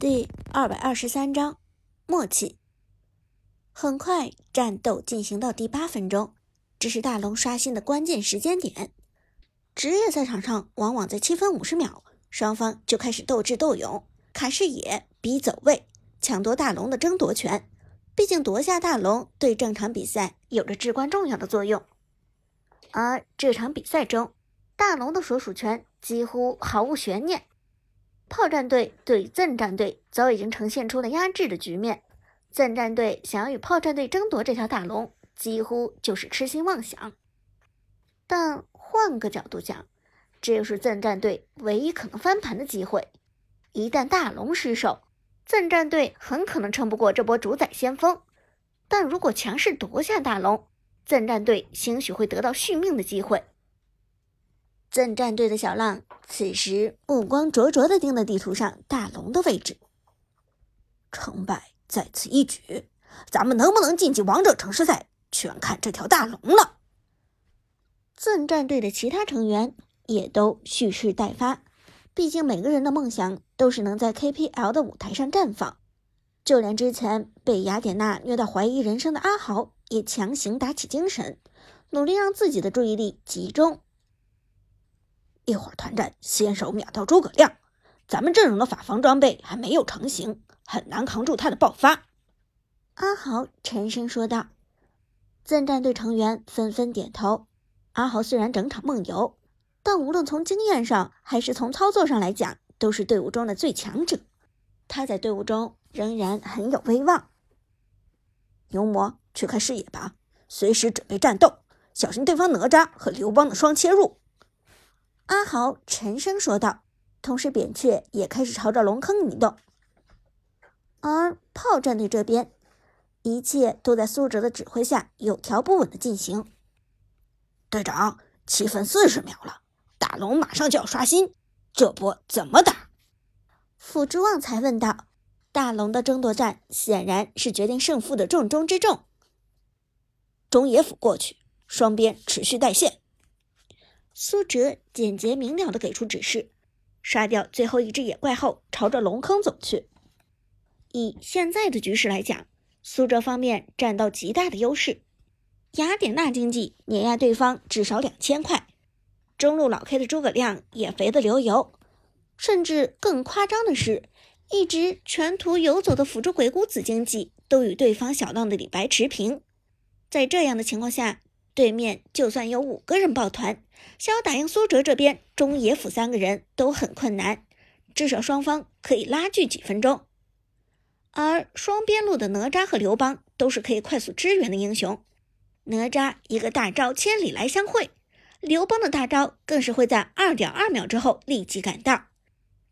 第二百二十三章默契。很快，战斗进行到第八分钟，这是大龙刷新的关键时间点。职业赛场上，往往在七分五十秒，双方就开始斗智斗勇，卡视野、逼走位，抢夺大龙的争夺权。毕竟夺下大龙对正常比赛有着至关重要的作用。而这场比赛中，大龙的所属权几乎毫无悬念。炮战队对赠战队早已经呈现出了压制的局面，赠战队想要与炮战队争夺这条大龙，几乎就是痴心妄想。但换个角度讲，这又是赠战队唯一可能翻盘的机会。一旦大龙失守，赠战队很可能撑不过这波主宰先锋。但如果强势夺下大龙，赠战队兴许会得到续命的机会。赠战队的小浪此时目光灼灼地盯着地图上大龙的位置，成败在此一举，咱们能不能晋级王者城市赛，全看这条大龙了。赠战队的其他成员也都蓄势待发，毕竟每个人的梦想都是能在 KPL 的舞台上绽放。就连之前被雅典娜虐到怀疑人生的阿豪，也强行打起精神，努力让自己的注意力集中。一会儿团战，先手秒掉诸葛亮。咱们阵容的法防装备还没有成型，很难扛住他的爆发。阿豪沉声说道。赠战队成员纷纷点头。阿豪虽然整场梦游，但无论从经验上还是从操作上来讲，都是队伍中的最强者。他在队伍中仍然很有威望。牛魔，去看视野吧，随时准备战斗，小心对方哪吒和刘邦的双切入。阿豪沉声说道，同时扁鹊也开始朝着龙坑移动。而炮战队这边，一切都在苏哲的指挥下有条不紊的进行。队长，七分四十秒了，大龙马上就要刷新，这波怎么打？辅之旺才问道。大龙的争夺战显然是决定胜负的重中之重。中野辅过去，双边持续带线。苏哲简洁明了的给出指示，杀掉最后一只野怪后，朝着龙坑走去。以现在的局势来讲，苏哲方面占到极大的优势。雅典娜经济碾压对方至少两千块，中路老 K 的诸葛亮也肥得流油，甚至更夸张的是，一直全图游走的辅助鬼谷子经济都与对方小浪的李白持平。在这样的情况下，对面就算有五个人抱团，想要打赢苏哲这边中野辅三个人都很困难，至少双方可以拉锯几分钟。而双边路的哪吒和刘邦都是可以快速支援的英雄，哪吒一个大招千里来相会，刘邦的大招更是会在二点二秒之后立即赶到。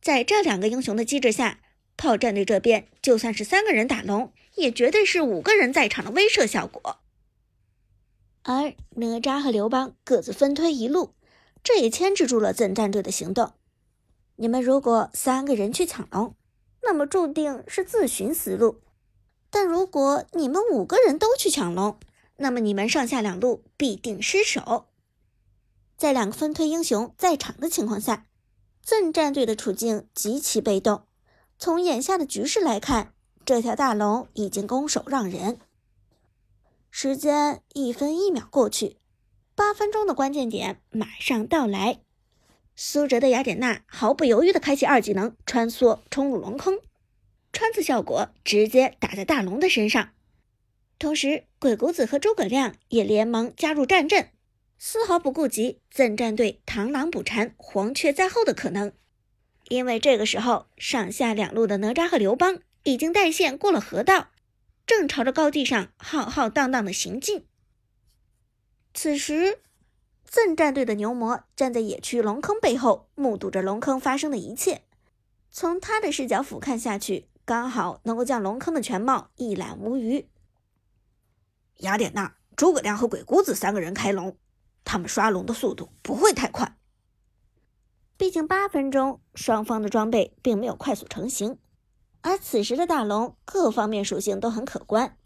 在这两个英雄的机制下，炮战队这边就算是三个人打龙，也绝对是五个人在场的威慑效果。而哪吒和刘邦各自分推一路，这也牵制住了赠战队的行动。你们如果三个人去抢龙，那么注定是自寻死路；但如果你们五个人都去抢龙，那么你们上下两路必定失守。在两个分推英雄在场的情况下，赠战队的处境极其被动。从眼下的局势来看，这条大龙已经攻守让人。时间一分一秒过去，八分钟的关键点马上到来。苏哲的雅典娜毫不犹豫地开启二技能，穿梭冲入龙坑，穿刺效果直接打在大龙的身上。同时，鬼谷子和诸葛亮也连忙加入战阵，丝毫不顾及赠战队螳螂捕蝉，黄雀在后的可能。因为这个时候，上下两路的哪吒和刘邦已经带线过了河道。正朝着高地上浩浩荡荡的行进。此时，赠战队的牛魔站在野区龙坑背后，目睹着龙坑发生的一切。从他的视角俯瞰下去，刚好能够将龙坑的全貌一览无余。雅典娜、诸葛亮和鬼谷子三个人开龙，他们刷龙的速度不会太快。毕竟八分钟，双方的装备并没有快速成型。而此时的大龙各方面属性都很可观，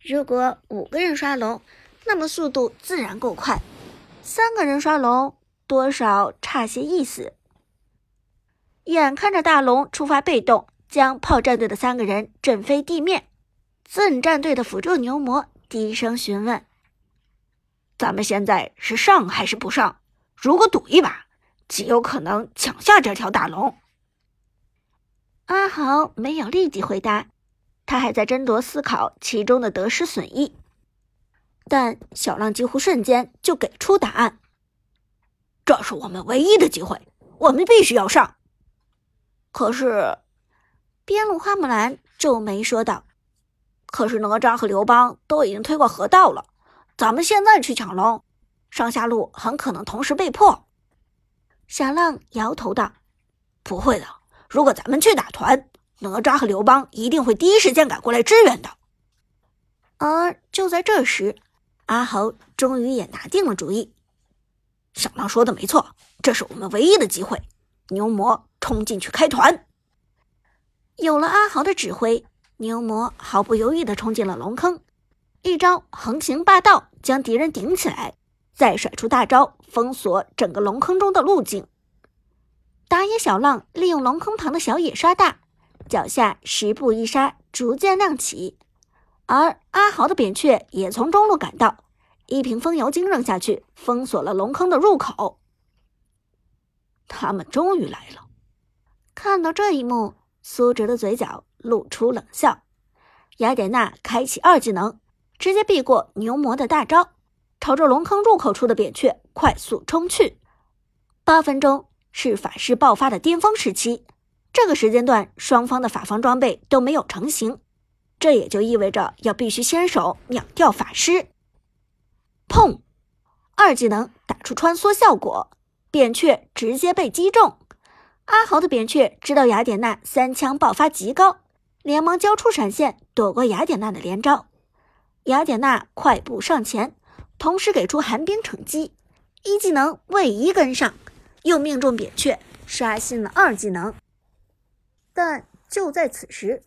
如果五个人刷龙，那么速度自然够快；三个人刷龙，多少差些意思。眼看着大龙出发被动，将炮战队的三个人震飞地面。赠战队的辅助牛魔低声询问：“咱们现在是上还是不上？如果赌一把，极有可能抢下这条大龙。”阿豪没有立即回答，他还在斟酌思考其中的得失损益。但小浪几乎瞬间就给出答案：“这是我们唯一的机会，我们必须要上。”可是，边路花木兰皱眉说道。可是哪吒和刘邦都已经推过河道了，咱们现在去抢龙，上下路很可能同时被破。小浪摇头道：“不会的，如果咱们去打团，哪吒和刘邦一定会第一时间赶过来支援的。”而就在这时，阿豪终于也拿定了主意。小浪说的没错，这是我们唯一的机会。牛魔冲进去开团。有了阿豪的指挥。牛魔毫不犹豫地冲进了龙坑，一招横行霸道将敌人顶起来，再甩出大招封锁整个龙坑中的路径。打野小浪利用龙坑旁的小野刷大，脚下十步一杀逐渐亮起，而阿豪的扁鹊也从中路赶到，一瓶风油精扔下去封锁了龙坑的入口。他们终于来了！看到这一幕，苏哲的嘴角。露出冷笑，雅典娜开启二技能，直接避过牛魔的大招，朝着龙坑入口处的扁鹊快速冲去。八分钟是法师爆发的巅峰时期，这个时间段双方的法防装备都没有成型，这也就意味着要必须先手秒掉法师。砰！二技能打出穿梭效果，扁鹊直接被击中。阿豪的扁鹊知道雅典娜三枪爆发极高。连忙交出闪现，躲过雅典娜的连招。雅典娜快步上前，同时给出寒冰惩击，一技能位移跟上，又命中扁鹊，刷新了二技能。但就在此时，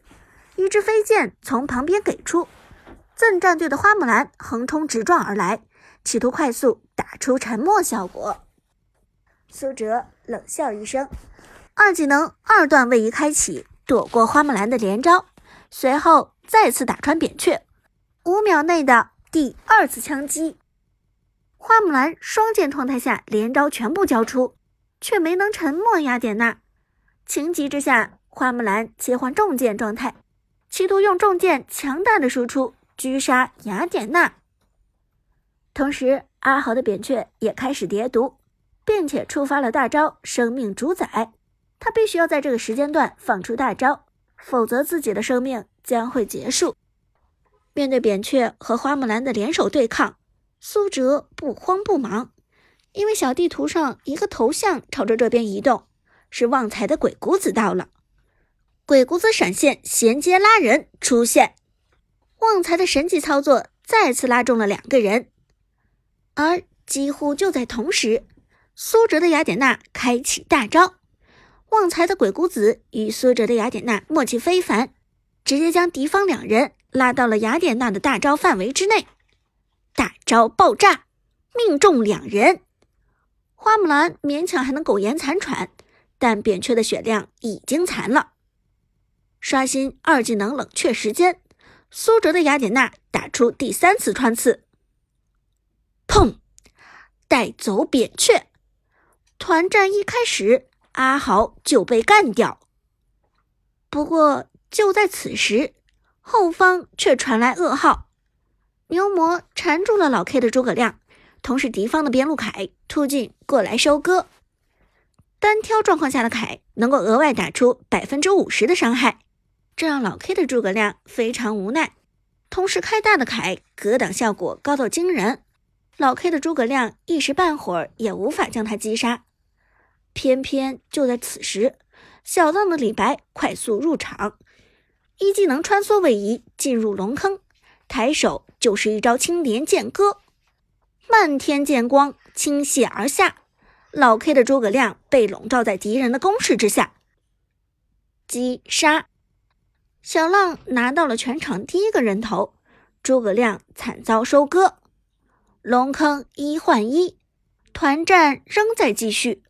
一支飞剑从旁边给出，赠战队的花木兰横冲直撞而来，企图快速打出沉默效果。苏哲冷笑一声，二技能二段位移开启。躲过花木兰的连招，随后再次打穿扁鹊，五秒内的第二次枪击，花木兰双剑状态下连招全部交出，却没能沉默雅典娜。情急之下，花木兰切换重剑状态，企图用重剑强大的输出狙杀雅典娜。同时，阿豪的扁鹊也开始叠毒，并且触发了大招生命主宰。他必须要在这个时间段放出大招，否则自己的生命将会结束。面对扁鹊和花木兰的联手对抗，苏哲不慌不忙，因为小地图上一个头像朝着这边移动，是旺财的鬼谷子到了。鬼谷子闪现衔接拉人出现，旺财的神级操作再次拉中了两个人，而几乎就在同时，苏哲的雅典娜开启大招。旺财的鬼谷子与苏哲的雅典娜默契非凡，直接将敌方两人拉到了雅典娜的大招范围之内。大招爆炸，命中两人。花木兰勉强还能苟延残喘，但扁鹊的血量已经残了。刷新二技能冷却时间，苏哲的雅典娜打出第三次穿刺，砰，带走扁鹊。团战一开始。阿豪就被干掉。不过就在此时，后方却传来噩耗：牛魔缠住了老 K 的诸葛亮，同时敌方的边路凯突进过来收割。单挑状况下的凯能够额外打出百分之五十的伤害，这让老 K 的诸葛亮非常无奈。同时开大的凯格挡效果高到惊人，老 K 的诸葛亮一时半会儿也无法将他击杀。偏偏就在此时，小浪的李白快速入场，一技能穿梭位移进入龙坑，抬手就是一招青莲剑歌，漫天剑光倾泻而下，老 K 的诸葛亮被笼罩在敌人的攻势之下，击杀，小浪拿到了全场第一个人头，诸葛亮惨遭收割，龙坑一换一，团战仍在继续。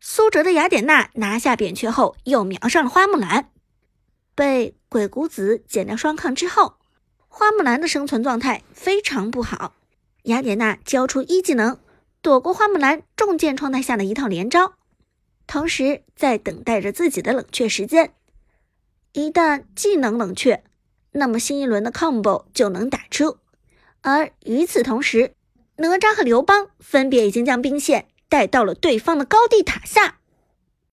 苏哲的雅典娜拿下扁鹊后，又瞄上了花木兰，被鬼谷子减掉双抗之后，花木兰的生存状态非常不好。雅典娜交出一技能，躲过花木兰重剑状态下的一套连招，同时在等待着自己的冷却时间。一旦技能冷却，那么新一轮的 combo 就能打出。而与此同时，哪吒和刘邦分别已经将兵线带到了对方的高地塔下。